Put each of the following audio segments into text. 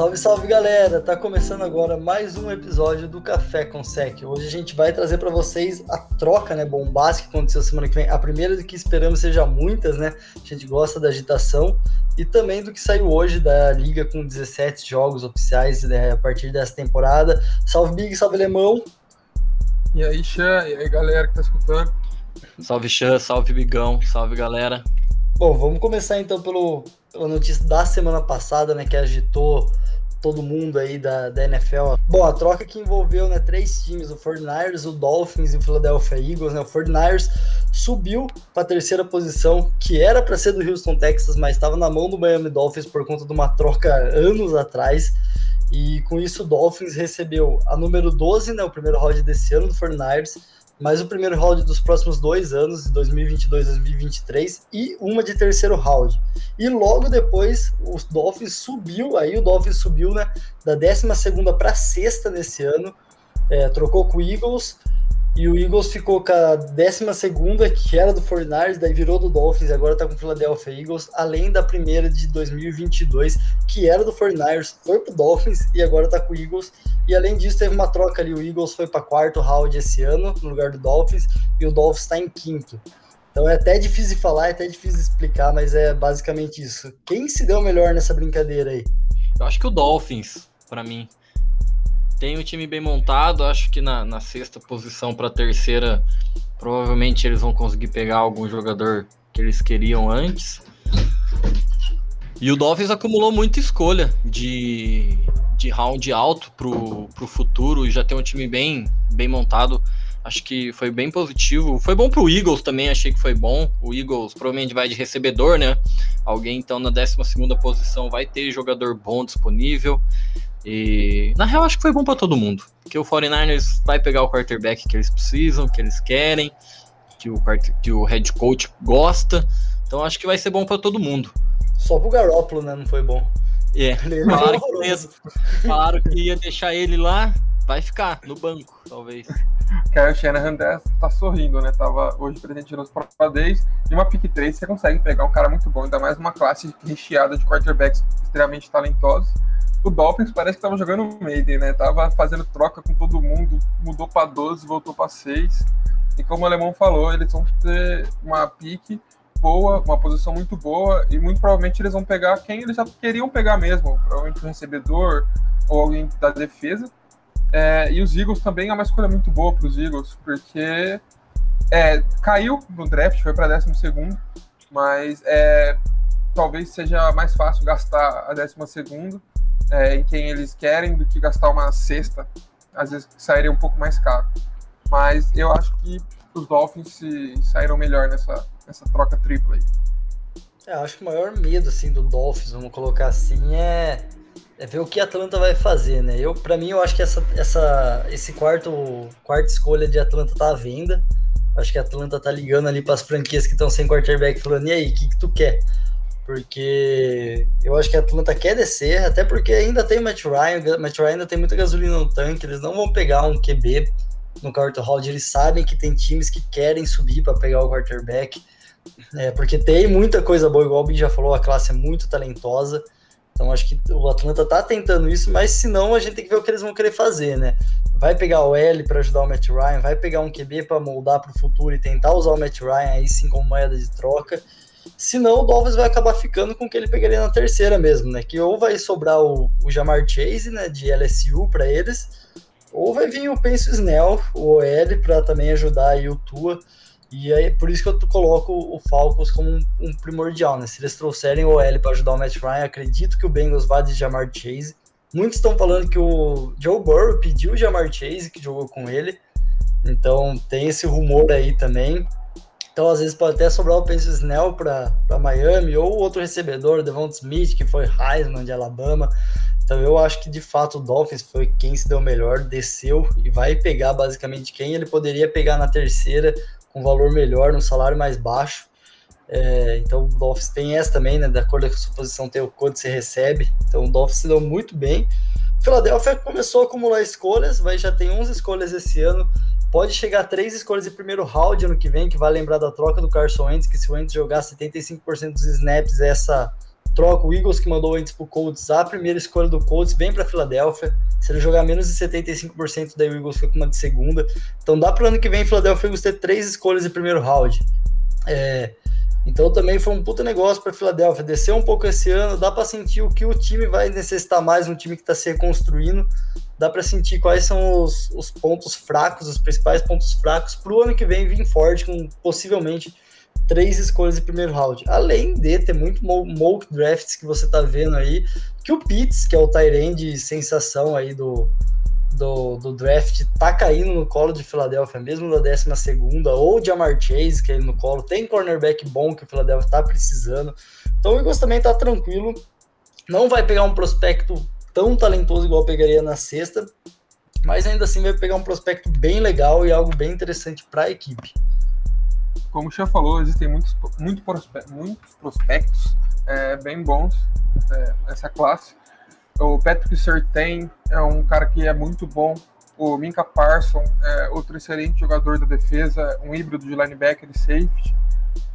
Salve, salve galera! Tá começando agora mais um episódio do Café com Sec. Hoje a gente vai trazer para vocês a troca, né, bombástica que aconteceu semana que vem. A primeira do que esperamos seja muitas, né? A gente gosta da agitação e também do que saiu hoje da liga com 17 jogos oficiais né, a partir dessa temporada. Salve Big, salve Alemão! E aí, Xan, e aí galera que tá escutando? Salve Xan, salve Bigão, salve galera. Bom, vamos começar então pelo, pela notícia da semana passada, né, que agitou todo mundo aí da, da NFL. Bom, a troca que envolveu né, três times, o 49ers, o Dolphins e o Philadelphia Eagles. Né, o 49ers subiu para a terceira posição, que era para ser do Houston, Texas, mas estava na mão do Miami Dolphins por conta de uma troca anos atrás. E com isso o Dolphins recebeu a número 12, né, o primeiro round desse ano do 49ers, mais o primeiro round dos próximos dois anos, de 2022 e 2023, e uma de terceiro round. E logo depois o Dolphins subiu, aí o Dolphins subiu né, da 12 para sexta nesse ano, é, trocou com o Eagles, e o Eagles ficou com a 12, que era do 49ers, daí virou do Dolphins e agora tá com o Philadelphia Eagles, além da primeira de 2022, que era do 49ers, foi pro Dolphins e agora tá com o Eagles. E além disso, teve uma troca ali. O Eagles foi para quarto round esse ano, no lugar do Dolphins, e o Dolphins está em quinto. Então é até difícil de falar, é até difícil de explicar, mas é basicamente isso. Quem se deu melhor nessa brincadeira aí? Eu acho que o Dolphins, para mim. Tem um time bem montado, acho que na, na sexta posição para terceira, provavelmente eles vão conseguir pegar algum jogador que eles queriam antes. E o Dolphins acumulou muita escolha de, de round alto pro, pro futuro e já tem um time bem, bem montado. Acho que foi bem positivo. Foi bom pro Eagles também, achei que foi bom. O Eagles provavelmente vai de recebedor, né? Alguém então na 12 posição vai ter jogador bom disponível. E na real acho que foi bom para todo mundo, que o 49ers vai pegar o quarterback que eles precisam, que eles querem, que o que o head coach gosta. Então acho que vai ser bom para todo mundo. Só pro Garoppolo, né, não foi bom. É, falaram que, ia, falaram que ia deixar ele lá, vai ficar no banco, talvez. Kyle Shanahan tá sorrindo, né? Tava hoje presente nos Pro Days. E uma pick 3 você consegue pegar um cara muito bom, ainda mais uma classe recheada de quarterbacks extremamente talentosos o Dolphins parece que tava jogando Maiden, né? Tava fazendo troca com todo mundo, mudou para 12, voltou para 6. E como o alemão falou, eles vão ter uma pique boa, uma posição muito boa, e muito provavelmente eles vão pegar quem eles já queriam pegar mesmo, provavelmente o recebedor ou alguém da defesa. É, e os Eagles também é uma escolha muito boa para os Eagles, porque é, caiu no draft, foi para 12 segundo, mas é, talvez seja mais fácil gastar a 12 segundo é, em quem eles querem do que gastar uma cesta, às vezes sairia um pouco mais caro. Mas eu acho que os Dolphins se saíram melhor nessa, nessa troca tripla aí. É, eu acho que o maior medo assim do Dolphins, vamos colocar assim, é, é ver o que a Atlanta vai fazer, né? Eu, para mim, eu acho que essa, essa, esse quarto, quarta escolha de Atlanta tá à venda. Acho que a Atlanta tá ligando ali para as franquias que estão sem quarterback, falando: e aí, o que, que tu quer? Porque eu acho que a Atlanta quer descer, até porque ainda tem o Matt Ryan, Matt Ryan ainda tem muita gasolina no tanque, eles não vão pegar um QB no quarto round, eles sabem que tem times que querem subir para pegar o quarterback, é, porque tem muita coisa boa, igual o Big já falou, a classe é muito talentosa, então acho que o Atlanta tá tentando isso, mas se não, a gente tem que ver o que eles vão querer fazer, né? Vai pegar o L para ajudar o Matt Ryan, vai pegar um QB para moldar para o futuro e tentar usar o Matt Ryan aí sim como moeda de troca, Senão o Dolphins vai acabar ficando com o que ele pegaria na terceira mesmo, né? Que ou vai sobrar o, o Jamar Chase, né, de LSU para eles, ou vai vir o Penso Snell, o OL, para também ajudar aí o Tua. E aí, por isso que eu coloco o Falcons como um, um primordial, né? Se eles trouxerem o OL para ajudar o Matt Ryan, acredito que o Bengals vá de Jamar Chase. Muitos estão falando que o Joe Burrow pediu o Jamar Chase, que jogou com ele. Então tem esse rumor aí também. Então, às vezes, pode até sobrar o Penso Snell para Miami, ou outro recebedor, Devon Smith, que foi Heisman de Alabama. Então, eu acho que de fato o Dolphins foi quem se deu melhor, desceu e vai pegar basicamente quem ele poderia pegar na terceira, com valor melhor, no salário mais baixo. É, então, o Dolphins tem essa também, né? De acordo com a sua posição, tem o quanto você recebe. Então, o Dolphins se deu muito bem. Philadelphia começou a acumular escolhas, vai já tem 11 escolhas esse ano Pode chegar três escolhas de primeiro round ano que vem, que vai lembrar da troca do Carson Wentz, que se o Wentz jogar 75% dos snaps essa troca o Eagles que mandou antes pro Colts, a primeira escolha do Colts vem para Filadélfia. Se ele jogar menos de 75% da Eagles fica com uma de segunda. Então dá para ano que vem Philadelphia Eagles ter três escolhas de primeiro round. É, então também foi um puta negócio para Filadélfia. Desceu um pouco esse ano, dá para sentir o que o time vai necessitar mais, um time que está se reconstruindo. Dá para sentir quais são os, os, pontos fracos, os principais pontos fracos para o ano que vem vir forte, com possivelmente três escolhas de primeiro round. Além de ter muito mock drafts que você tá vendo aí, que o Pitts, que é o Tyrande sensação aí do, do, do, draft tá caindo no colo de Filadélfia, mesmo da 12 segunda, ou de Amar Chase caindo no colo, tem cornerback bom que o Filadélfia tá precisando. Então o Eagles também tá tranquilo, não vai pegar um prospecto tão talentoso igual pegaria na sexta, mas ainda assim vai pegar um prospecto bem legal e algo bem interessante para a equipe. Como o Xan falou, existem muitos, muito prospe muitos prospectos é, bem bons é, nessa classe. O Patrick Sertain é um cara que é muito bom. O Minka Parson é outro excelente jogador da defesa, um híbrido de linebacker e safety.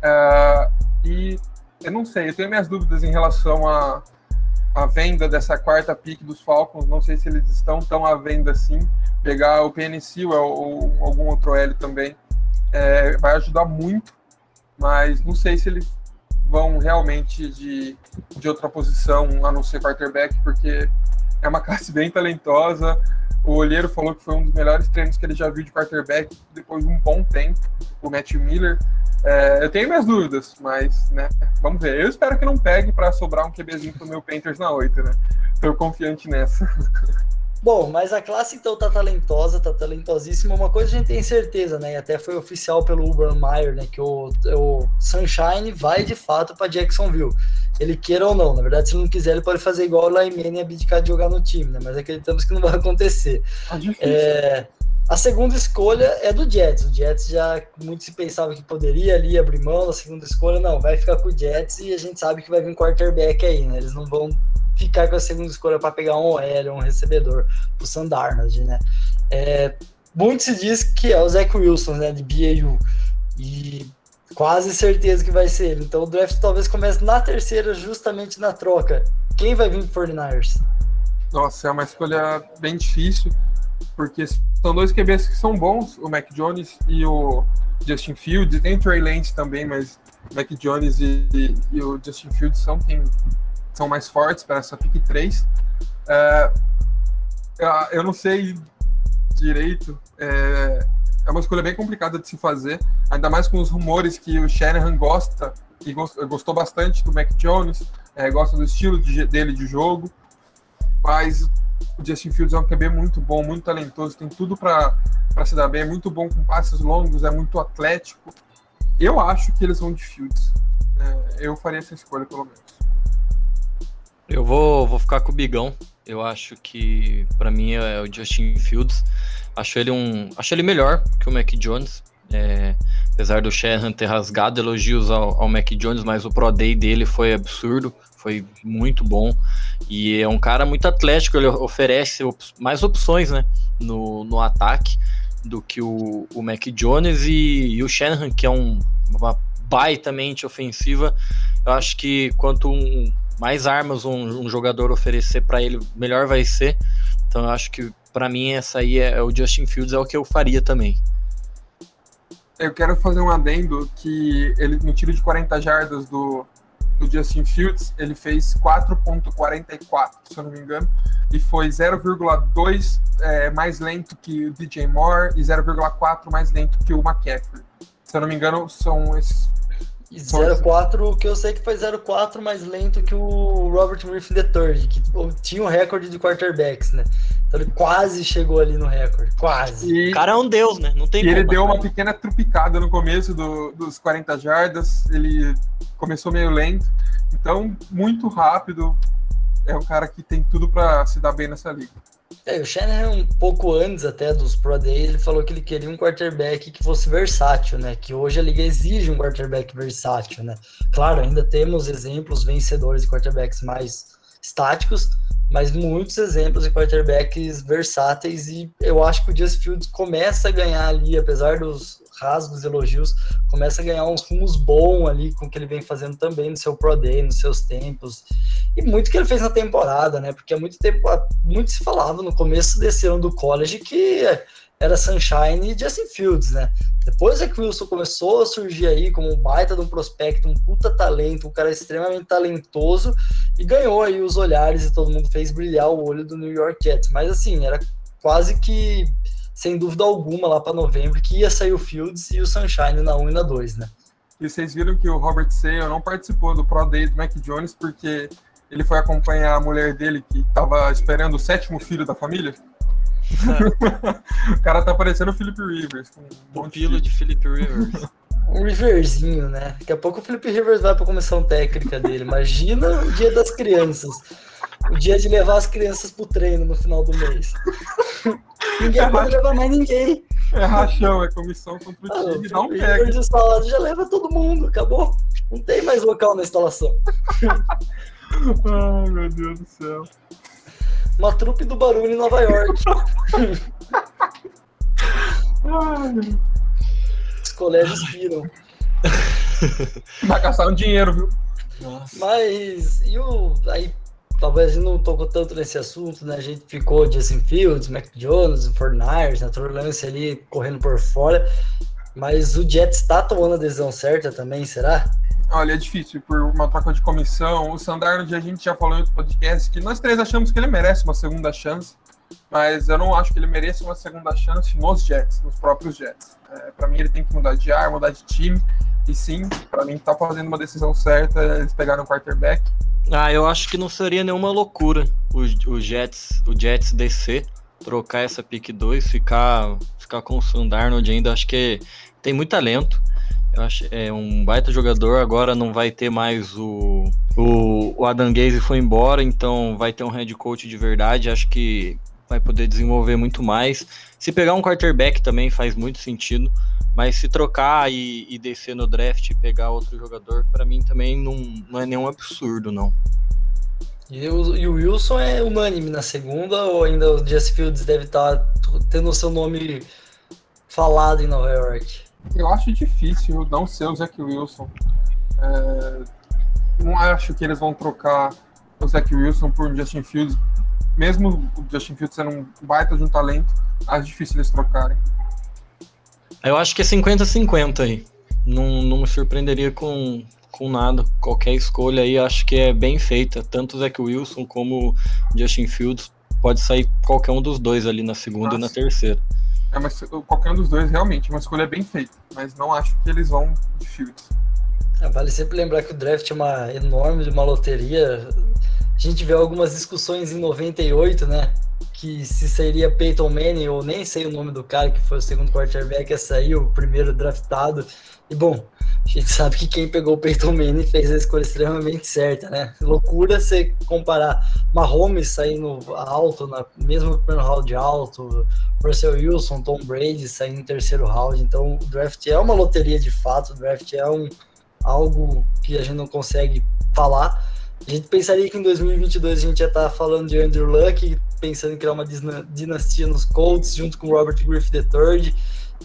É, e eu não sei, eu tenho minhas dúvidas em relação a, a venda dessa quarta pick dos Falcons. Não sei se eles estão tão à venda assim. Pegar o PNC ou, ou algum outro L também é, vai ajudar muito, mas não sei se eles vão realmente de, de outra posição a não ser quarterback, porque é uma classe bem talentosa. O Olheiro falou que foi um dos melhores treinos que ele já viu de quarterback depois de um bom tempo, o Matt Miller. É, eu tenho minhas dúvidas, mas, né, vamos ver. Eu espero que não pegue para sobrar um QBzinho pro meu Panthers na 8, né? Tô confiante nessa. Bom, mas a classe então tá talentosa, tá talentosíssima. Uma coisa a gente tem certeza, né? E até foi oficial pelo Urban Meyer, né? Que o, o Sunshine vai de fato para Jacksonville. Ele queira ou não. Na verdade, se ele não quiser, ele pode fazer igual o Laimene e abdicar de jogar no time, né? Mas acreditamos que não vai acontecer. Tá é, a segunda escolha é do Jets. O Jets já muito se pensava que poderia ali abrir mão da segunda escolha. Não, vai ficar com o Jets e a gente sabe que vai vir quarterback aí, né? Eles não vão ficar com a segunda escolha para pegar um OL, um recebedor pro Sandarnold, né? É, muito se diz que é o Zach Wilson, né, de BAU. E quase certeza que vai ser. Então o draft talvez comece na terceira, justamente na troca. Quem vai vir pro 49ers? Nossa, é uma escolha bem difícil porque são dois QBs que são bons, o Mac Jones e o Justin Fields, tem o Trey Lance também, mas o Mac Jones e, e, e o Justin Fields são quem são mais fortes para essa pick 3. É, eu não sei direito, é, é uma escolha bem complicada de se fazer, ainda mais com os rumores que o Shanahan gosta, e gostou bastante do Mac Jones, é, gosta do estilo de, dele de jogo, mas o Justin Fields é um QB muito bom, muito talentoso, tem tudo para se dar bem, é muito bom com passes longos, é muito atlético. Eu acho que eles vão de Fields. É, eu faria essa escolha, pelo menos. Eu vou, vou ficar com o Bigão. Eu acho que, para mim, é o Justin Fields. Acho ele um. Acho ele melhor que o Mac Jones. É, apesar do Shanahan ter rasgado elogios ao, ao Mac Jones, mas o Pro Day dele foi absurdo foi muito bom. E é um cara muito atlético, ele oferece op mais opções né, no, no ataque do que o, o Mac Jones e, e o Shanahan, que é um, uma baita mente ofensiva. Eu acho que quanto um, mais armas um, um jogador oferecer para ele, melhor vai ser. Então eu acho que para mim essa aí é, é, o Justin Fields, é o que eu faria também. Eu quero fazer um adendo que ele no tiro de 40 jardas do, do Justin Fields, ele fez 4.44, se eu não me engano, e foi 0,2 é, mais lento que o DJ Moore e 0,4 mais lento que o McCaffrey. Se eu não me engano, são esses 04, que eu sei que foi 04 mais lento que o Robert Griffin III, que tinha o um recorde de quarterbacks, né? Então ele quase chegou ali no recorde, quase. E, o cara é um deus, né? Não tem E ele deu uma pequena trupicada no começo do, dos 40 jardas, ele começou meio lento, então muito rápido. É um cara que tem tudo para se dar bem nessa liga. É, o Shanahan, um pouco antes até dos Pro Days, ele falou que ele queria um quarterback que fosse versátil, né? Que hoje a liga exige um quarterback versátil, né? Claro, ainda temos exemplos vencedores de quarterbacks mais estáticos, mas muitos exemplos de quarterbacks versáteis e eu acho que o Just Fields começa a ganhar ali, apesar dos rasgos, elogios, começa a ganhar uns rumos bons ali com o que ele vem fazendo também no seu Pro Day, nos seus tempos. E muito que ele fez na temporada, né? Porque há muito tempo, muito se falava no começo desse ano do college que era Sunshine e Justin Fields, né? Depois é que o Wilson começou a surgir aí como um baita de um prospecto, um puta talento, um cara extremamente talentoso e ganhou aí os olhares e todo mundo fez brilhar o olho do New York Jets. Mas assim, era quase que, sem dúvida alguma, lá para novembro, que ia sair o Fields e o Sunshine na 1 e na 2, né? E vocês viram que o Robert Sale não participou do Pro Day do Mac Jones porque ele foi acompanhar a mulher dele que estava esperando o sétimo filho da família? o cara tá parecendo o Philip Rivers. Com um pilo de Philip Rivers. um Riverzinho, né? Daqui a pouco o Philip Rivers vai pra comissão técnica dele. Imagina o dia das crianças. O dia de levar as crianças pro treino no final do mês. ninguém é pode levar mais ninguém. É rachão, é comissão contra o ah, time, não pega. Rivers instalado já leva todo mundo, acabou. Não tem mais local na instalação. Ai, meu Deus do céu. Uma trupe do barulho em Nova York. Os colégios piram. Vai gastar um dinheiro, viu? Nossa. Mas, e o. Aí, talvez não tocou tanto nesse assunto, né? A gente ficou Justin Fields, Mac Jones, Fortnite, na Lance ali correndo por fora. Mas o Jets está tomando a decisão certa também, será? Olha, é difícil por uma troca de comissão. O Sandarno, a gente já falou em outro podcast que nós três achamos que ele merece uma segunda chance, mas eu não acho que ele mereça uma segunda chance nos Jets, nos próprios Jets. É, para mim, ele tem que mudar de ar, mudar de time. E sim, para mim, tá fazendo uma decisão certa. Eles pegaram o quarterback. Ah, eu acho que não seria nenhuma loucura o, o Jets, o Jets descer, trocar essa pick 2, ficar, ficar com o Sandarnold ainda. Acho que tem muito talento. Eu acho é um baita jogador. Agora não vai ter mais o. O, o Adam Gaze foi embora, então vai ter um head coach de verdade. Acho que vai poder desenvolver muito mais. Se pegar um quarterback também faz muito sentido. Mas se trocar e, e descer no draft e pegar outro jogador, para mim também não, não é nenhum absurdo, não. E o, e o Wilson é unânime na segunda, ou ainda o Jesse Fields deve estar tá tendo o seu nome falado em Nova York? Eu acho difícil não ser o Zach Wilson. É, não acho que eles vão trocar o Zach Wilson por Justin Fields. Mesmo o Justin Fields sendo um baita de um talento, acho difícil eles trocarem. Eu acho que é 50-50 aí. Não, não me surpreenderia com, com nada. Qualquer escolha aí acho que é bem feita. Tanto o Zach Wilson como o Justin Fields. Pode sair qualquer um dos dois ali na segunda Nossa. e na terceira. É uma, qualquer um dos dois realmente, uma escolha bem feita, mas não acho que eles vão de Fields. É, vale sempre lembrar que o draft é uma enorme, uma loteria. A gente vê algumas discussões em 98, né? Que se seria Peyton Manning ou nem sei o nome do cara que foi o segundo quarterback a sair, o primeiro draftado. E bom, a gente sabe que quem pegou o Peyton Manning fez a escolha extremamente certa, né? Loucura você comparar Mahomes saindo alto, na, mesmo no primeiro round alto, Russell Wilson, Tom Brady saindo no terceiro round. Então, o draft é uma loteria de fato, o draft é um, algo que a gente não consegue falar. A gente pensaria que em 2022 a gente ia estar falando de Andrew Luck, pensando em criar uma dinastia nos Colts, junto com Robert Griffith III,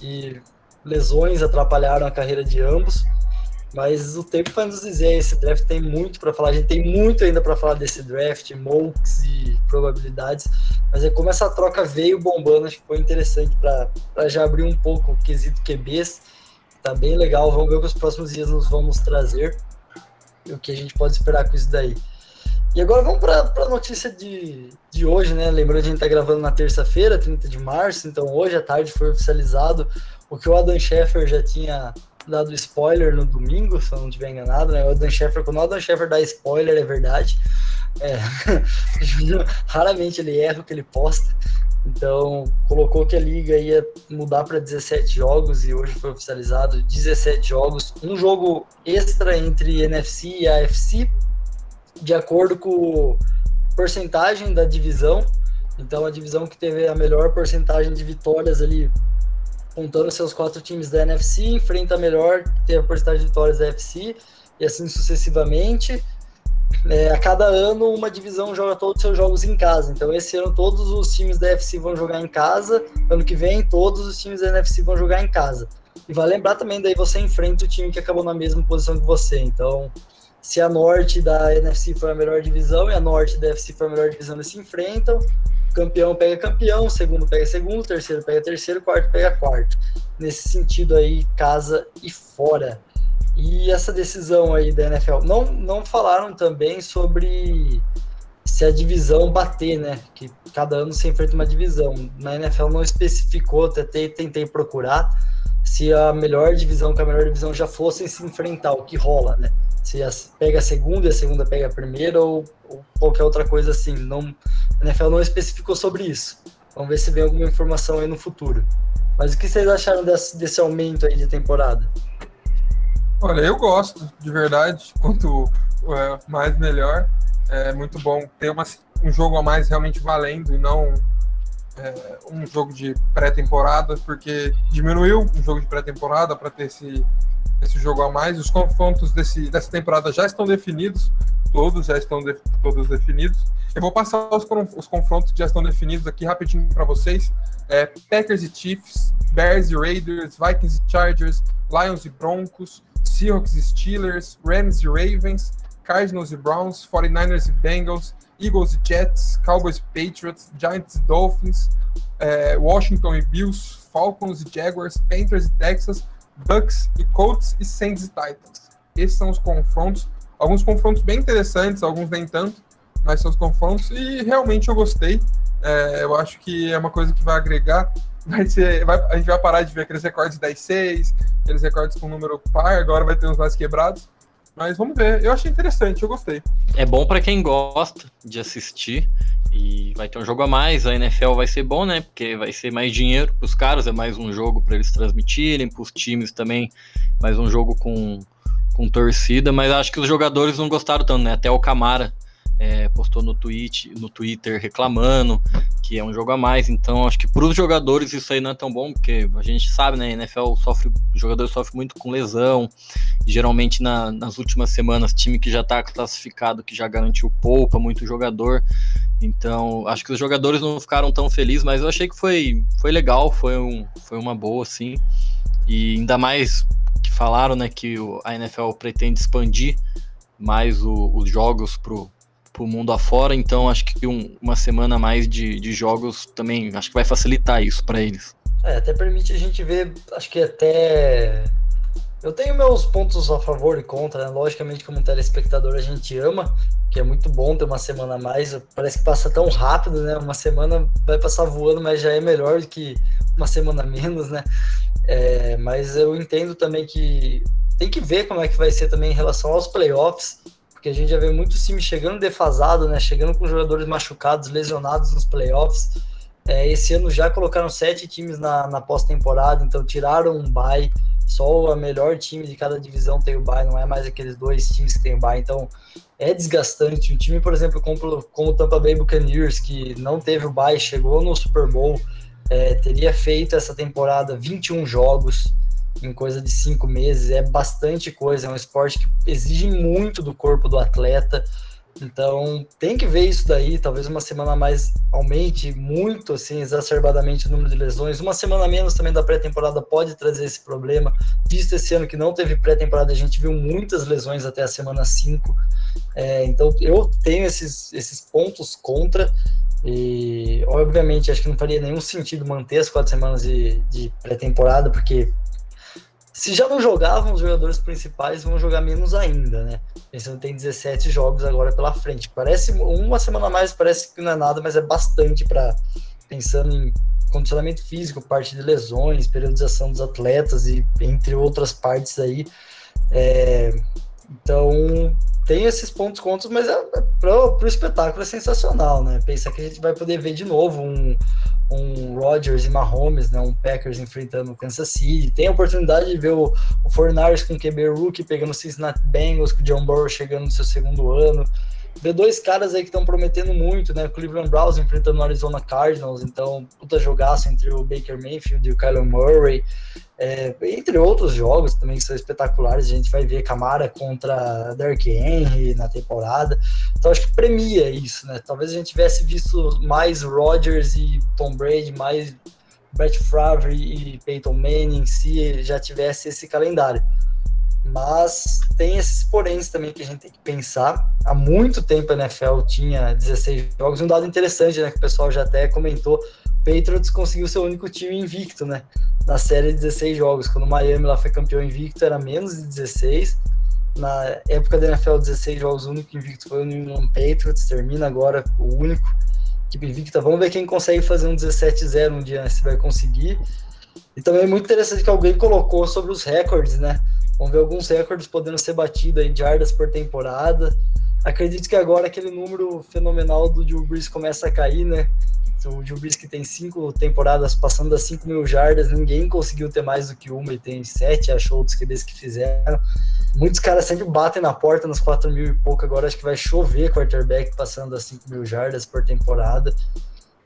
e lesões atrapalharam a carreira de ambos. Mas o tempo vai nos dizer, esse draft tem muito para falar, a gente tem muito ainda para falar desse draft, mocks e probabilidades, mas é como essa troca veio bombando, acho que foi interessante para já abrir um pouco o quesito QBs, tá bem legal, vamos ver o que os próximos dias nos vamos trazer o que a gente pode esperar com isso daí. E agora vamos para a notícia de, de hoje, né? Lembrando que a gente está gravando na terça-feira, 30 de março, então hoje à tarde foi oficializado o que o Adam Scheffer já tinha dado spoiler no domingo, se eu não estiver enganado, né? O Adam Scheffer, quando o Adam Scheffer dá spoiler, é verdade. É, raramente ele erra o que ele posta. Então, colocou que a liga ia mudar para 17 jogos e hoje foi oficializado 17 jogos. Um jogo extra entre NFC e AFC, de acordo com porcentagem da divisão. Então, a divisão que teve a melhor porcentagem de vitórias ali contando seus quatro times da NFC, enfrenta a melhor, tem a porcentagem de vitórias da NFC, e assim sucessivamente. É, a cada ano, uma divisão joga todos os seus jogos em casa. Então, esse ano, todos os times da NFC vão jogar em casa. Ano que vem, todos os times da NFC vão jogar em casa. E vai lembrar também, daí você enfrenta o time que acabou na mesma posição que você. Então, se a Norte da NFC foi a melhor divisão e a Norte da NFC foi a melhor divisão, eles se enfrentam. Campeão pega campeão, segundo pega segundo, terceiro pega terceiro, quarto pega quarto. Nesse sentido aí, casa e fora. E essa decisão aí da NFL, não, não falaram também sobre se a divisão bater, né? Que cada ano se enfrenta uma divisão. Na NFL não especificou, tentei, tentei procurar se a melhor divisão com a melhor divisão já fossem se enfrentar, o que rola, né? Se a, pega a segunda e a segunda pega a primeira ou, ou, qualquer outra coisa assim. Não, a NFL não especificou sobre isso. Vamos ver se vem alguma informação aí no futuro. Mas o que vocês acharam desse, desse aumento aí de temporada? Olha, eu gosto, de verdade. Quanto é, mais, melhor. É muito bom ter uma, um jogo a mais realmente valendo e não é, um jogo de pré-temporada, porque diminuiu um jogo de pré-temporada para ter esse, esse jogo a mais. Os confrontos desse, dessa temporada já estão definidos, todos já estão de, todos definidos. Eu vou passar os, os confrontos que já estão definidos aqui rapidinho para vocês. É, Packers e Chiefs, Bears e Raiders, Vikings e Chargers, Lions e Broncos, Seahawks e Steelers, Rams e Ravens, Cardinals e Browns, 49ers e Bengals, Eagles e Jets, Cowboys e Patriots, Giants e Dolphins, é, Washington e Bills, Falcons e Jaguars, Panthers e Texas, Bucks e Colts e Saints e Titans. Esses são os confrontos. Alguns confrontos bem interessantes, alguns nem tanto, mas são os confrontos e realmente eu gostei. É, eu acho que é uma coisa que vai agregar. Vai ser, vai, a gente vai parar de ver aqueles recordes 10-6, aqueles recordes com número par, agora vai ter uns mais quebrados. Mas vamos ver. Eu achei interessante, eu gostei. É bom para quem gosta de assistir e vai ter um jogo a mais. A NFL vai ser bom, né? Porque vai ser mais dinheiro para os caras, é mais um jogo para eles transmitirem, para os times também, mais um jogo com, com torcida. Mas acho que os jogadores não gostaram tanto, né? Até o Camara é, postou no, tweet, no Twitter reclamando que é um jogo a mais. Então, acho que para os jogadores isso aí não é tão bom, porque a gente sabe, né? A NFL sofre, o jogador sofre muito com lesão. Geralmente na, nas últimas semanas, time que já está classificado, que já garantiu poupa, muito jogador. Então, acho que os jogadores não ficaram tão felizes, mas eu achei que foi, foi legal, foi, um, foi uma boa, sim. E ainda mais que falaram, né, que a NFL pretende expandir mais o, os jogos pro pro mundo afora, então acho que um, uma semana mais de, de jogos também acho que vai facilitar isso para eles. É, até permite a gente ver, acho que até. Eu tenho meus pontos a favor e contra, né? Logicamente, como telespectador, a gente ama, que é muito bom ter uma semana a mais. Parece que passa tão rápido, né? Uma semana vai passar voando, mas já é melhor do que uma semana menos, né? É, mas eu entendo também que tem que ver como é que vai ser também em relação aos playoffs porque a gente já vê muitos times chegando defasado, né? Chegando com jogadores machucados, lesionados nos playoffs. É, esse ano já colocaram sete times na, na pós-temporada, então tiraram um bye. Só o melhor time de cada divisão tem o bye, não é mais aqueles dois times que tem o bye. Então é desgastante. Um time, por exemplo, como, como o Tampa Bay Buccaneers, que não teve o bye, chegou no Super Bowl, é, teria feito essa temporada 21 jogos em coisa de cinco meses, é bastante coisa, é um esporte que exige muito do corpo do atleta, então tem que ver isso daí, talvez uma semana mais aumente muito, assim, exacerbadamente o número de lesões, uma semana menos também da pré-temporada pode trazer esse problema, visto esse ano que não teve pré-temporada, a gente viu muitas lesões até a semana 5, é, então eu tenho esses, esses pontos contra, e obviamente acho que não faria nenhum sentido manter as quatro semanas de, de pré-temporada, porque se já não jogavam os jogadores principais, vão jogar menos ainda, né? Pensando que tem 17 jogos agora pela frente. Parece uma semana a mais, parece que não é nada, mas é bastante para pensando em condicionamento físico, parte de lesões, periodização dos atletas e entre outras partes aí. É, então, tem esses pontos contra, mas é, é pro, pro espetáculo é sensacional, né? Pensar que a gente vai poder ver de novo um, um Rodgers e Mahomes, né? Um Packers enfrentando o Kansas City. Tem a oportunidade de ver o, o 49ers com o QB Rookie pegando o Cincinnati Bengals, com o John Burrow chegando no seu segundo ano ver dois caras aí que estão prometendo muito, né? O Cleveland Browns enfrentando o Arizona Cardinals, então puta jogaço entre o Baker Mayfield e o Kyler Murray, é, entre outros jogos também que são espetaculares. A gente vai ver Camara contra Derrick Henry na temporada, então acho que premia isso, né? Talvez a gente tivesse visto mais Rodgers e Tom Brady, mais Brett Favre e Peyton Manning se já tivesse esse calendário. Mas tem esses poréns também que a gente tem que pensar. Há muito tempo a NFL tinha 16 jogos. Um dado interessante, né, que o pessoal já até comentou, o Patriots conseguiu seu único time invicto, né, na série de 16 jogos. Quando o Miami lá foi campeão invicto, era menos de 16. Na época da NFL, 16 jogos, o único invicto foi o New England Patriots. Termina agora o único equipe invicta. Vamos ver quem consegue fazer um 17-0 um dia, né, se vai conseguir. E também é muito interessante que alguém colocou sobre os recordes, né? Vamos ver alguns recordes podendo ser batidos de yardas por temporada. Acredito que agora aquele número fenomenal do Drew Brees começa a cair, né? O Drew Brees que tem cinco temporadas passando das 5 mil jardas, ninguém conseguiu ter mais do que uma e tem sete, achou outros QBs que fizeram. Muitos caras sempre batem na porta nos 4 mil e pouco, agora acho que vai chover quarterback passando das 5 mil jardas por temporada.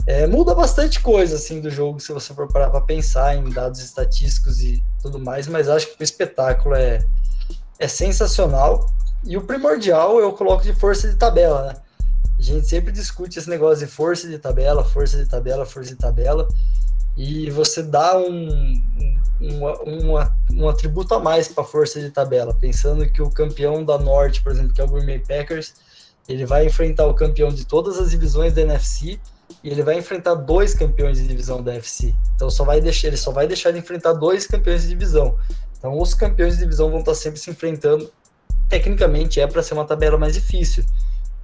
É, muda bastante coisa assim do jogo se você for parar para pensar em dados estatísticos e tudo mais, mas acho que o espetáculo é, é sensacional. E o primordial eu coloco de força de tabela, né? A gente sempre discute esse negócio de força de tabela, força de tabela, força de tabela, e você dá um, um, um, um atributo a mais para a força de tabela, pensando que o campeão da Norte, por exemplo, que é o Green Bay Packers, ele vai enfrentar o campeão de todas as divisões da NFC e ele vai enfrentar dois campeões de divisão da NFC. Então só vai deixar, ele só vai deixar de enfrentar dois campeões de divisão. Então os campeões de divisão vão estar sempre se enfrentando. Tecnicamente é para ser uma tabela mais difícil.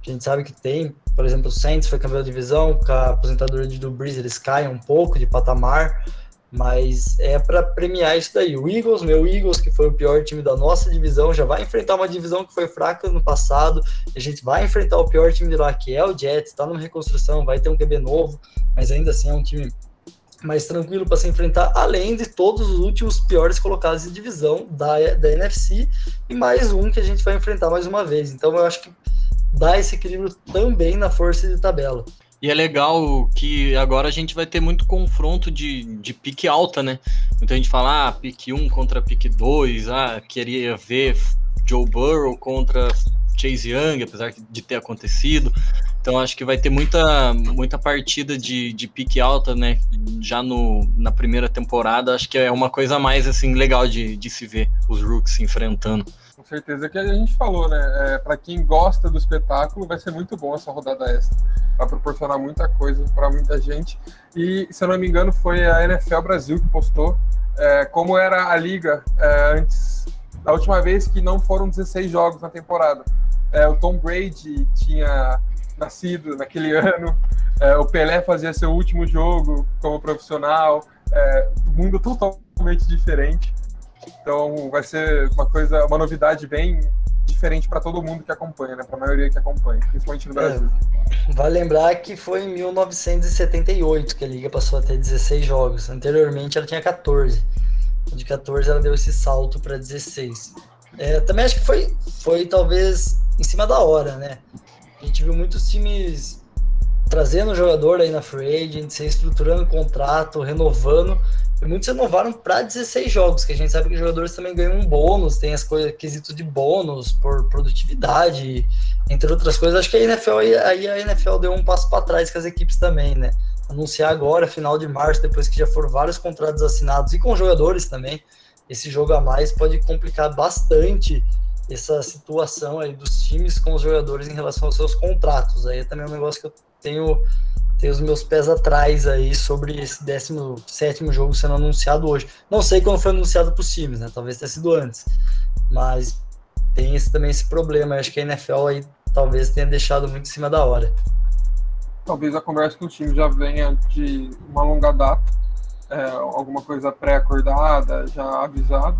A gente sabe que tem, por exemplo, o Saints foi campeão de divisão, com a aposentadoria de Brees eles caem um pouco de patamar, mas é para premiar isso daí. O Eagles, meu Eagles, que foi o pior time da nossa divisão, já vai enfrentar uma divisão que foi fraca no passado. A gente vai enfrentar o pior time de lá, que é o Jets, está numa reconstrução, vai ter um QB novo, mas ainda assim é um time mais tranquilo para se enfrentar, além de todos os últimos piores colocados de divisão da, da NFC e mais um que a gente vai enfrentar mais uma vez. Então eu acho que dá esse equilíbrio também na força de tabela. E é legal que agora a gente vai ter muito confronto de, de pique alta, né? Muita gente fala, ah, pique 1 contra pique 2, ah, queria ver Joe Burrow contra Chase Young, apesar de ter acontecido. Então acho que vai ter muita, muita partida de, de pique alta, né? Já no, na primeira temporada, acho que é uma coisa mais assim legal de, de se ver os Rooks se enfrentando. Com certeza que a gente falou, né? É, para quem gosta do espetáculo, vai ser muito bom essa rodada extra. Vai proporcionar muita coisa para muita gente. E, se eu não me engano, foi a NFL Brasil que postou é, como era a liga é, antes, da última vez que não foram 16 jogos na temporada. É, o Tom Brady tinha nascido naquele ano, é, o Pelé fazia seu último jogo como profissional, é, mundo totalmente diferente. Então vai ser uma coisa, uma novidade bem diferente para todo mundo que acompanha, né? Para a maioria que acompanha, principalmente no é, Brasil. É, vale lembrar que foi em 1978 que a liga passou a ter 16 jogos. Anteriormente ela tinha 14. De 14 ela deu esse salto para 16. É, também acho que foi, foi talvez em cima da hora, né? A gente viu muitos times trazendo o jogador aí na free agent, se estruturando contrato, renovando muitos renovaram para 16 jogos, que a gente sabe que os jogadores também ganham um bônus, tem as coisas, quesito de bônus por produtividade, entre outras coisas. Acho que a NFL aí a NFL deu um passo para trás com as equipes também, né? Anunciar agora, final de março, depois que já foram vários contratos assinados e com jogadores também, esse jogo a mais pode complicar bastante essa situação aí dos times com os jogadores em relação aos seus contratos. Aí é também um negócio que eu tenho tenho os meus pés atrás aí sobre esse 17 jogo sendo anunciado hoje. Não sei quando foi anunciado para os times, né? Talvez tenha sido antes. Mas tem esse, também esse problema. acho que a NFL aí talvez tenha deixado muito em cima da hora. Talvez a conversa com o time já venha de uma longa data, é, alguma coisa pré-acordada, já avisado,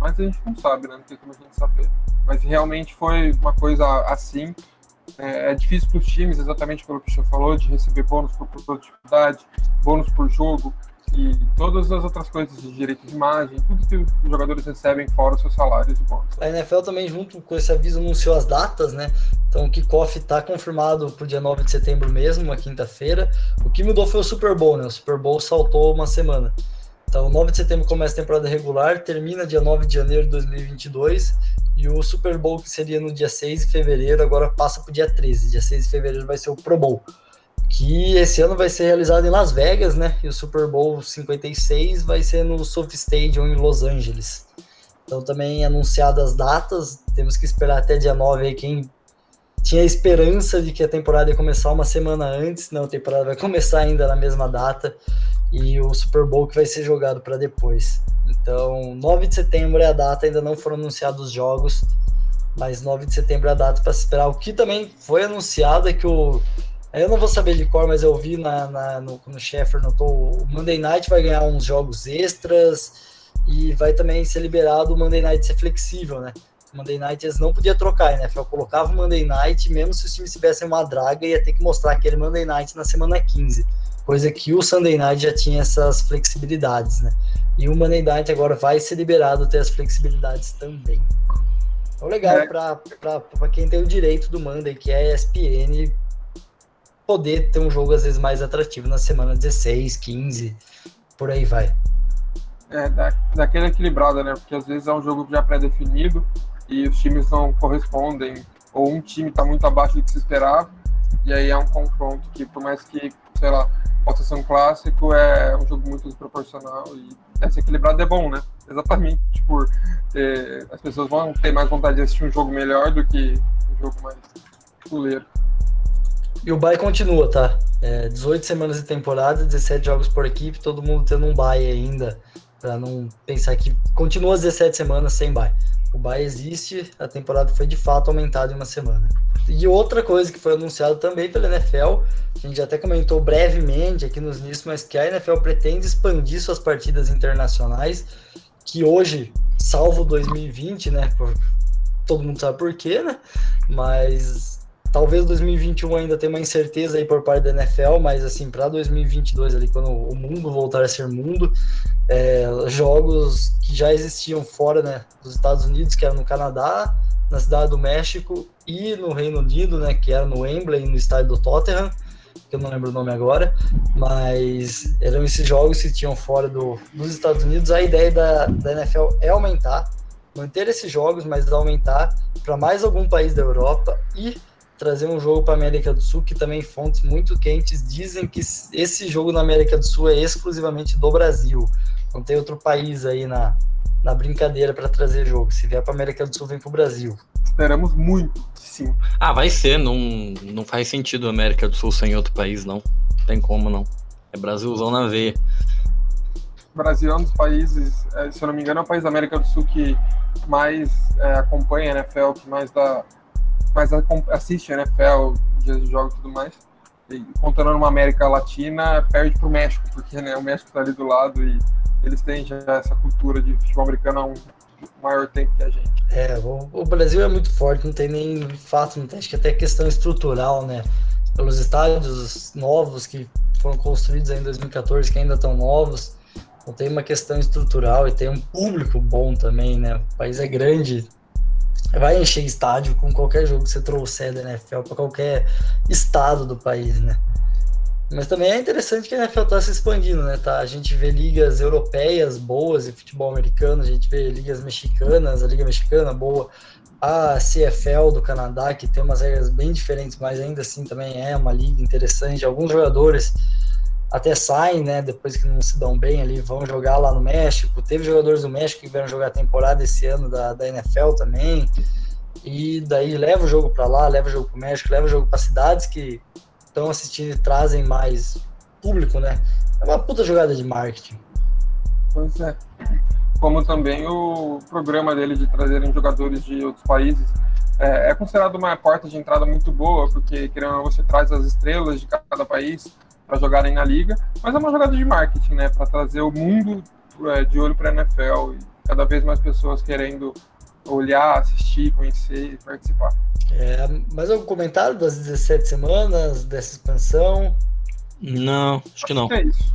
mas a gente não sabe, né? Não tem como a gente saber. Mas realmente foi uma coisa assim, é, é difícil para os times, exatamente pelo que o senhor falou, de receber bônus por produtividade, bônus por jogo e todas as outras coisas de direito de imagem, tudo que os jogadores recebem fora os seus salários e bônus. A NFL também, junto com esse aviso, anunciou as datas, né? Então o kickoff está confirmado para o dia 9 de setembro mesmo, uma quinta-feira. O que mudou foi o Super Bowl, né? O Super Bowl saltou uma semana. Então, 9 de setembro começa a temporada regular, termina dia 9 de janeiro de 2022 e o Super Bowl, que seria no dia 6 de fevereiro, agora passa para o dia 13. Dia 6 de fevereiro vai ser o Pro Bowl. que esse ano vai ser realizado em Las Vegas, né? E o Super Bowl 56 vai ser no Sophie Stadium em Los Angeles. Então também anunciadas as datas, temos que esperar até dia 9 aí quem tinha esperança de que a temporada ia começar uma semana antes, não, a temporada vai começar ainda na mesma data e o Super Bowl que vai ser jogado para depois. Então, 9 de setembro é a data, ainda não foram anunciados os jogos, mas 9 de setembro é a data para se esperar. O que também foi anunciado é que o. Eu não vou saber de cor, mas eu vi na, na no, no Sheffer notou o Monday Night vai ganhar uns jogos extras e vai também ser liberado o Monday Night ser flexível, né? Monday Night eles não podiam trocar, né? Eu colocava o Monday Night, mesmo se os times tivessem uma draga, ia ter que mostrar aquele Monday Night na semana 15. Coisa que o Sunday Night já tinha essas flexibilidades, né? E o Monday Night agora vai ser liberado ter as flexibilidades também. Então, legal é. para quem tem o direito do Monday, que é ESPN, poder ter um jogo às vezes mais atrativo na semana 16, 15, por aí vai. É, da, daquele equilibrado, né? Porque às vezes é um jogo já pré-definido e os times não correspondem, ou um time está muito abaixo do que se esperava, e aí é um confronto que, por mais que, sei lá, um clássico, é um jogo muito desproporcional e esse equilibrado é bom, né? Exatamente por ter, as pessoas vão ter mais vontade de assistir um jogo melhor do que um jogo mais fuleiro. E o bye continua, tá? É, 18 semanas de temporada, 17 jogos por equipe, todo mundo tendo um bye ainda, para não pensar que continua as 17 semanas sem bye. O bye existe, a temporada foi de fato aumentada em uma semana. E outra coisa que foi anunciado também pela NFL, a gente até comentou brevemente aqui nos nisso, mas que a NFL pretende expandir suas partidas internacionais, que hoje, salvo 2020, né, por, todo mundo sabe por quê, né, mas talvez 2021 ainda tenha uma incerteza aí por parte da NFL, mas assim, para 2022 ali, quando o mundo voltar a ser mundo, é, jogos que já existiam fora né, dos Estados Unidos, que era no Canadá, na cidade do México e no Reino Unido, né, que era no Wembley, no estádio do Tottenham, que eu não lembro o nome agora, mas eram esses jogos que tinham fora do, dos Estados Unidos. A ideia da, da NFL é aumentar, manter esses jogos, mas aumentar para mais algum país da Europa e trazer um jogo para a América do Sul, que também fontes muito quentes dizem que esse jogo na América do Sul é exclusivamente do Brasil. Não tem outro país aí na, na brincadeira para trazer jogo. Se vier para América do Sul, vem para o Brasil. Esperamos muito, sim. Ah, vai ser. Não, não faz sentido a América do Sul sem outro país, não. Não tem como, não. É Brasilzão na veia. O Brasil é um dos países, é, se eu não me engano, é o país da América do Sul que mais é, acompanha a NFL, que mais dá mais assiste NFL, dias de jogos e tudo mais. E, numa América Latina, perde para o México, porque né, o México está ali do lado e eles têm já essa cultura de futebol americano há um maior tempo que a gente. É, o, o Brasil é muito forte, não tem nem fato, não tem, acho que até questão estrutural, né? Pelos estádios novos que foram construídos em 2014, que ainda estão novos, não tem uma questão estrutural e tem um público bom também, né? O país é grande, vai encher estádio com qualquer jogo que você trouxer da NFL para qualquer estado do país, né? Mas também é interessante que a NFL está se expandindo, né? Tá? A gente vê ligas europeias boas e futebol americano, a gente vê ligas mexicanas, a Liga Mexicana boa, a CFL do Canadá, que tem umas regras bem diferentes, mas ainda assim também é uma liga interessante. Alguns jogadores até saem, né? Depois que não se dão bem ali, vão jogar lá no México. Teve jogadores do México que vieram jogar a temporada esse ano da, da NFL também. E daí leva o jogo para lá, leva o jogo para o México, leva o jogo para cidades que estão assistindo e trazem mais público, né? É uma puta jogada de marketing. Pois é. Como também o programa dele de trazerem jogadores de outros países é, é considerado uma porta de entrada muito boa, porque querendo você traz as estrelas de cada país para jogarem na liga, mas é uma jogada de marketing, né, para trazer o mundo é, de olho para a NFL e cada vez mais pessoas querendo olhar, assistir, conhecer e participar. É, mais algum comentário das 17 semanas, dessa expansão? Não, acho que não. É isso.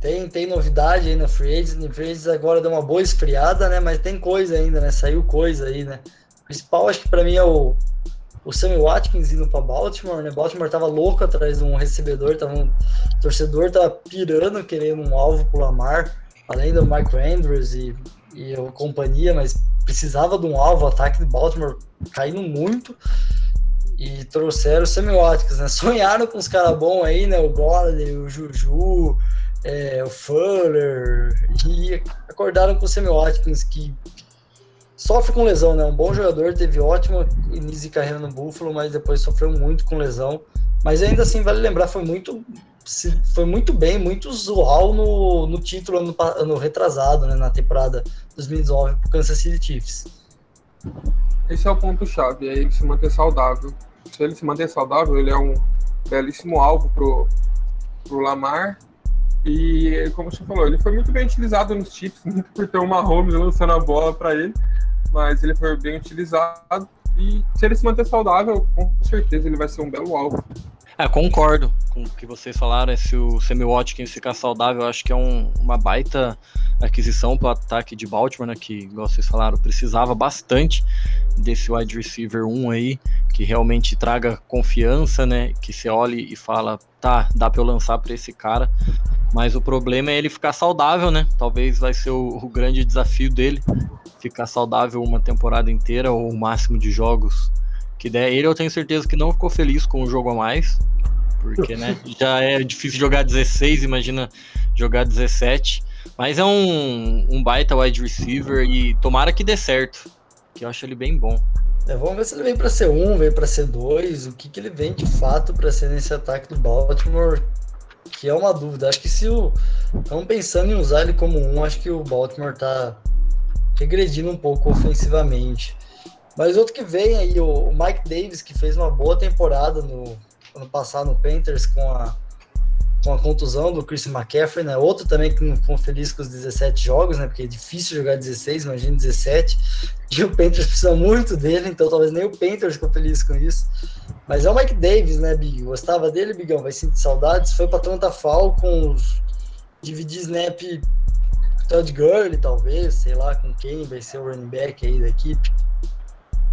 Tem, tem novidade aí na Free Agents. Free Agents agora deu uma boa esfriada, né? Mas tem coisa ainda, né? Saiu coisa aí, né? O principal, acho que para mim é o, o Sammy Watkins indo para Baltimore, né? Baltimore tava louco atrás de um recebedor, tava um torcedor tava pirando, querendo um alvo pro Lamar, além do Mike Andrews e, e a companhia, mas precisava de um alvo, o ataque de Baltimore caindo muito. e trouxeram o Sammy Watkins, né? Sonharam com os caras bons aí, né? O Golladay, o Juju, é, o Fuller, e acordaram com o Sammy Watkins, que sofre com lesão, né? Um bom jogador, teve ótimo início de carreira no Buffalo, mas depois sofreu muito com lesão. Mas ainda assim, vale lembrar, foi muito foi muito bem, muito usual no, no título ano, ano retrasado, né, na temporada 2019 para o Kansas City Chiefs. Esse é o ponto-chave, é ele se manter saudável. Se ele se manter saudável, ele é um belíssimo alvo pro, pro Lamar. E, como você falou, ele foi muito bem utilizado nos Chiefs, muito por ter uma Mahomes lançando a bola para ele, mas ele foi bem utilizado. E se ele se manter saudável, com certeza ele vai ser um belo alvo. É, concordo com o que vocês falaram. Se o Sammy Watkins ficar saudável, eu acho que é um, uma baita aquisição para o ataque de Baltimore, né, que, igual vocês falaram, precisava bastante desse wide receiver 1 aí, que realmente traga confiança, né, que você olhe e fala, tá, dá para eu lançar para esse cara. Mas o problema é ele ficar saudável, né? Talvez vai ser o, o grande desafio dele, ficar saudável uma temporada inteira ou o máximo de jogos que der. Ele eu tenho certeza que não ficou feliz com o jogo a mais, porque né, já é difícil jogar 16, imagina jogar 17. Mas é um, um baita wide receiver e tomara que dê certo, que eu acho ele bem bom. É, vamos ver se ele vem para ser um, vem para ser dois, o que, que ele vem de fato para ser nesse ataque do Baltimore, que é uma dúvida. Acho que se o. Estão pensando em usar ele como um, acho que o Baltimore tá regredindo um pouco ofensivamente. Mas outro que vem aí, o Mike Davis, que fez uma boa temporada no ano passado no Panthers com a, com a contusão do Chris McCaffrey, né? Outro também que não ficou feliz com os 17 jogos, né? Porque é difícil jogar 16, imagina 17. E o Panthers precisa muito dele, então talvez nem o Panthers ficou feliz com isso. Mas é o Mike Davis, né, Big? Gostava dele, Bigão? Vai sentir saudades. Foi para Atlanta Falcons, dividir snap Todd Gurley, talvez, sei lá com quem vai ser o running back aí da equipe.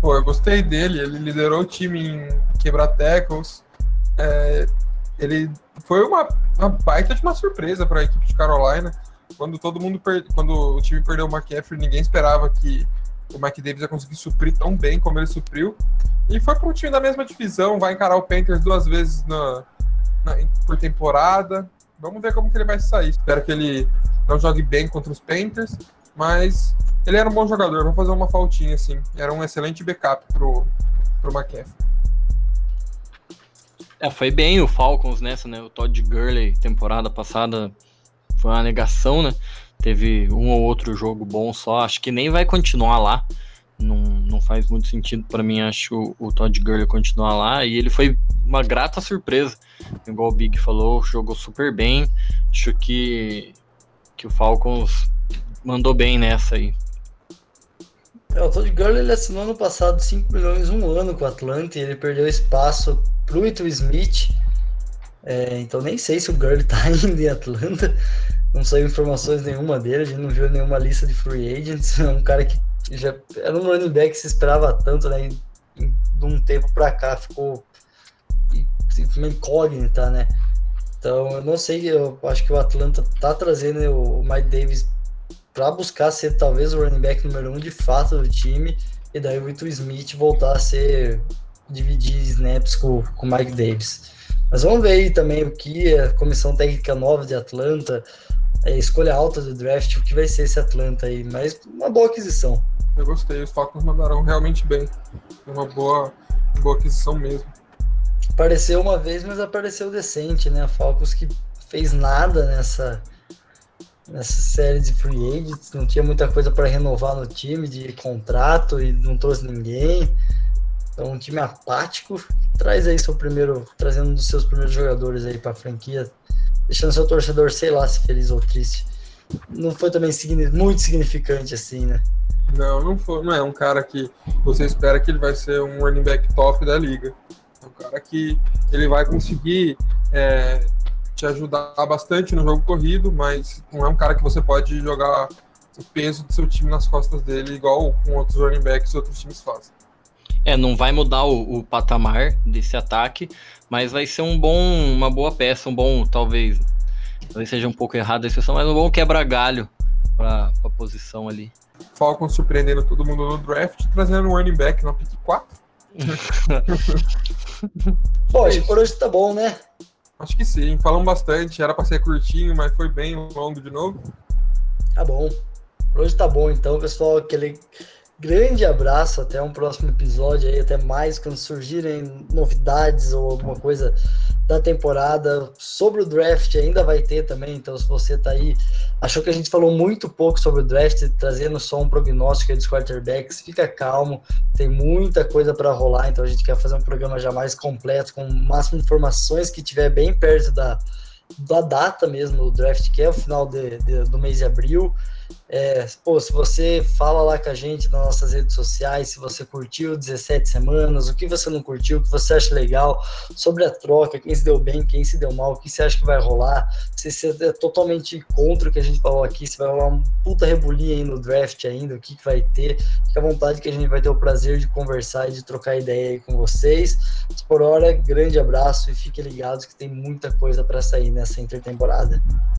Pô, eu gostei dele, ele liderou o time em quebrar tackles. É, ele foi uma, uma baita de uma surpresa para a equipe de Carolina. Quando todo mundo per... quando o time perdeu o McCaffrey, ninguém esperava que o Mike Davis ia conseguir suprir tão bem como ele supriu. E foi para um time da mesma divisão, vai encarar o Panthers duas vezes na, na, por temporada. Vamos ver como que ele vai sair. Espero que ele não jogue bem contra os Panthers, mas ele era um bom jogador, vou fazer uma faltinha assim. Era um excelente backup pro, pro McCaffrey. É, foi bem o Falcons nessa, né? O Todd Gurley, temporada passada, foi uma negação, né? Teve um ou outro jogo bom só. Acho que nem vai continuar lá. Não, não faz muito sentido para mim, acho, o Todd Gurley continuar lá. E ele foi uma grata surpresa. Igual o Big falou, jogou super bem. Acho que, que o Falcons mandou bem nessa aí. É, o Todd Gurley ele assinou no passado 5 milhões um ano com o Atlanta e ele perdeu espaço pro Ito Smith. É, então nem sei se o Gurley tá ainda em Atlanta. Não saiu informações nenhuma dele, a gente não viu nenhuma lista de free agents. É um cara que já era um running back que se esperava tanto, né? De um tempo para cá ficou uma incógnita, né? Então eu não sei, eu acho que o Atlanta tá trazendo o Mike Davis para buscar ser talvez o running back número um de fato do time, e daí o Vitor Smith voltar a ser dividir snaps com o Mike Davis. Mas vamos ver aí também o que a comissão técnica nova de Atlanta, a escolha alta do draft, o que vai ser esse Atlanta aí, mas uma boa aquisição. Eu gostei, os Falcons mandaram realmente bem. Uma boa, boa aquisição mesmo. Apareceu uma vez, mas apareceu decente, né? A Falcons que fez nada nessa nessa série de free agents, não tinha muita coisa para renovar no time de contrato e não trouxe ninguém. Então, um time apático. Traz aí seu primeiro, trazendo um dos seus primeiros jogadores aí para a franquia, deixando seu torcedor, sei lá, se feliz ou triste. Não foi também muito significante assim, né? Não, não foi, não é um cara que você espera que ele vai ser um running back top da liga. É um cara que ele vai conseguir é, te ajudar bastante no jogo corrido, mas não é um cara que você pode jogar o peso do seu time nas costas dele, igual com outros running backs e outros times fazem. É, não vai mudar o, o, patamar desse ataque, mas vai ser um bom, uma boa peça, um bom, talvez, talvez seja um pouco errado a expressão, mas um bom quebra-galho para a posição ali. Falcons surpreendendo todo mundo no draft, trazendo um running back na pick 4. Bom, acho que por hoje tá bom, né? Acho que sim, falamos bastante, era para ser curtinho, mas foi bem longo de novo. Tá bom. Hoje tá bom, então, pessoal. Aquele grande abraço, até um próximo episódio aí, até mais quando surgirem novidades ou alguma coisa da temporada. Sobre o draft ainda vai ter também, então se você tá aí, achou que a gente falou muito pouco sobre o draft, trazendo só um prognóstico dos quarterbacks, fica calmo, tem muita coisa para rolar, então a gente quer fazer um programa já mais completo, com o máximo de informações que tiver bem perto da, da data mesmo do draft, que é o final de, de, do mês de abril. É, pô, se você fala lá com a gente nas nossas redes sociais, se você curtiu 17 semanas, o que você não curtiu, o que você acha legal sobre a troca, quem se deu bem, quem se deu mal, o que você acha que vai rolar, se você é totalmente contra o que a gente falou aqui, se vai rolar um puta rebulinho aí no draft ainda, o que, que vai ter, fica à vontade que a gente vai ter o prazer de conversar e de trocar ideia aí com vocês. Mas por hora, grande abraço e fiquem ligados que tem muita coisa para sair nessa intertemporada.